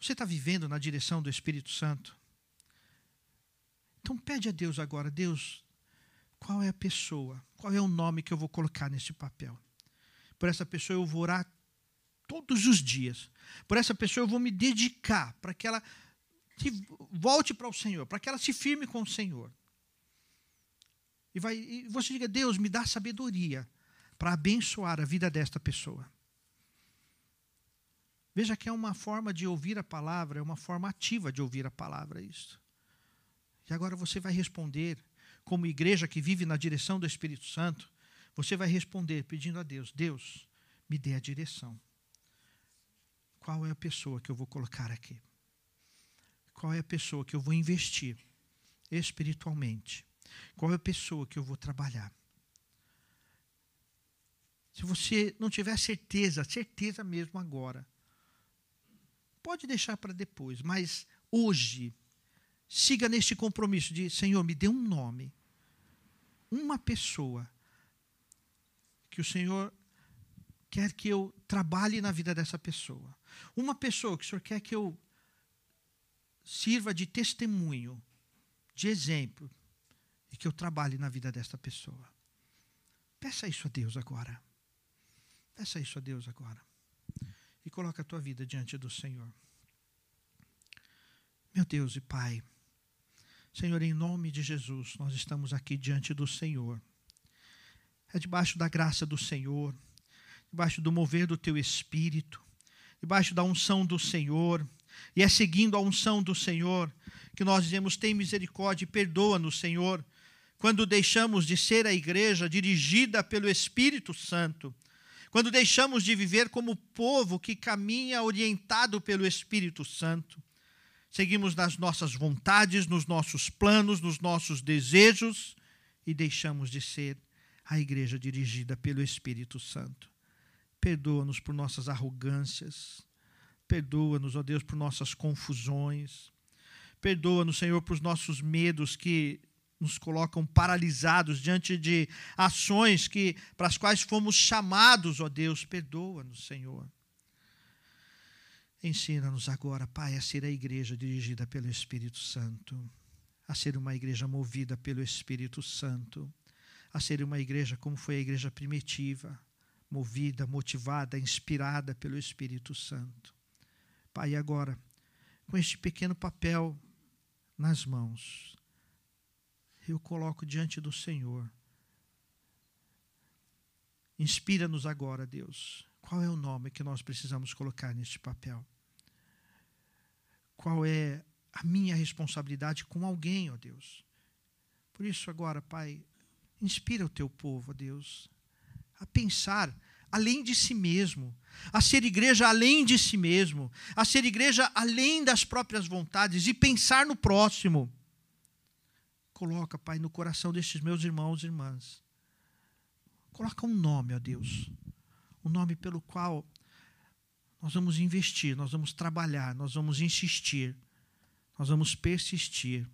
Você está vivendo na direção do Espírito Santo? Então pede a Deus agora, Deus, qual é a pessoa, qual é o nome que eu vou colocar nesse papel. Por essa pessoa eu vou orar todos os dias. Por essa pessoa eu vou me dedicar para que ela volte para o Senhor, para que ela se firme com o Senhor. E, vai, e você diga, Deus, me dá sabedoria para abençoar a vida desta pessoa. Veja que é uma forma de ouvir a palavra, é uma forma ativa de ouvir a palavra isso. E agora você vai responder, como igreja que vive na direção do Espírito Santo, você vai responder pedindo a Deus: Deus, me dê a direção. Qual é a pessoa que eu vou colocar aqui? Qual é a pessoa que eu vou investir espiritualmente? Qual é a pessoa que eu vou trabalhar? Se você não tiver certeza, certeza mesmo agora, pode deixar para depois, mas hoje, siga neste compromisso de: Senhor, me dê um nome, uma pessoa que o Senhor quer que eu trabalhe na vida dessa pessoa. Uma pessoa que o Senhor quer que eu sirva de testemunho, de exemplo, e que eu trabalhe na vida desta pessoa. Peça isso a Deus agora. Peça isso a Deus agora. E coloca a tua vida diante do Senhor. Meu Deus e Pai, Senhor, em nome de Jesus, nós estamos aqui diante do Senhor. É debaixo da graça do Senhor, debaixo do mover do teu espírito, debaixo da unção do Senhor, e é seguindo a unção do Senhor que nós dizemos: tem misericórdia e perdoa-nos, Senhor, quando deixamos de ser a igreja dirigida pelo Espírito Santo, quando deixamos de viver como povo que caminha orientado pelo Espírito Santo. Seguimos nas nossas vontades, nos nossos planos, nos nossos desejos e deixamos de ser a igreja dirigida pelo Espírito Santo. Perdoa-nos por nossas arrogâncias, perdoa-nos, ó Deus, por nossas confusões, perdoa-nos, Senhor, por nossos medos que nos colocam paralisados diante de ações que para as quais fomos chamados, ó Deus, perdoa-nos, Senhor. Ensina-nos agora, Pai, a ser a igreja dirigida pelo Espírito Santo, a ser uma igreja movida pelo Espírito Santo, a ser uma igreja como foi a igreja primitiva, movida, motivada, inspirada pelo Espírito Santo. Pai, agora, com este pequeno papel nas mãos, eu coloco diante do Senhor. Inspira-nos agora, Deus. Qual é o nome que nós precisamos colocar neste papel? Qual é a minha responsabilidade com alguém, ó Deus? Por isso, agora, Pai, inspira o teu povo, ó Deus, a pensar além de si mesmo, a ser igreja além de si mesmo, a ser igreja além das próprias vontades e pensar no próximo coloca, Pai, no coração destes meus irmãos e irmãs. Coloca um nome, ó Deus. Um nome pelo qual nós vamos investir, nós vamos trabalhar, nós vamos insistir, nós vamos persistir,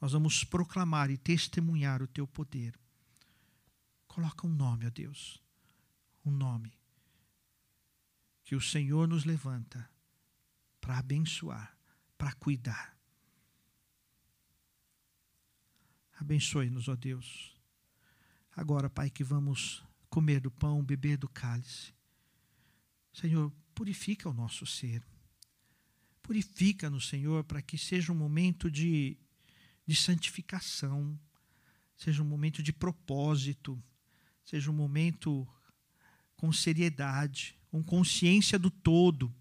nós vamos proclamar e testemunhar o teu poder. Coloca um nome, ó Deus. Um nome que o Senhor nos levanta para abençoar, para cuidar. Abençoe-nos, ó Deus. Agora, Pai, que vamos comer do pão, beber do cálice. Senhor, purifica o nosso ser. Purifica-nos, Senhor, para que seja um momento de, de santificação, seja um momento de propósito, seja um momento com seriedade, com consciência do todo,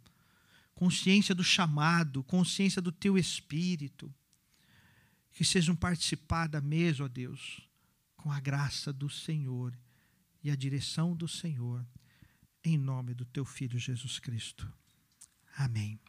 consciência do chamado, consciência do teu espírito que sejam participar da mesa, ó Deus, com a graça do Senhor e a direção do Senhor, em nome do teu Filho Jesus Cristo. Amém.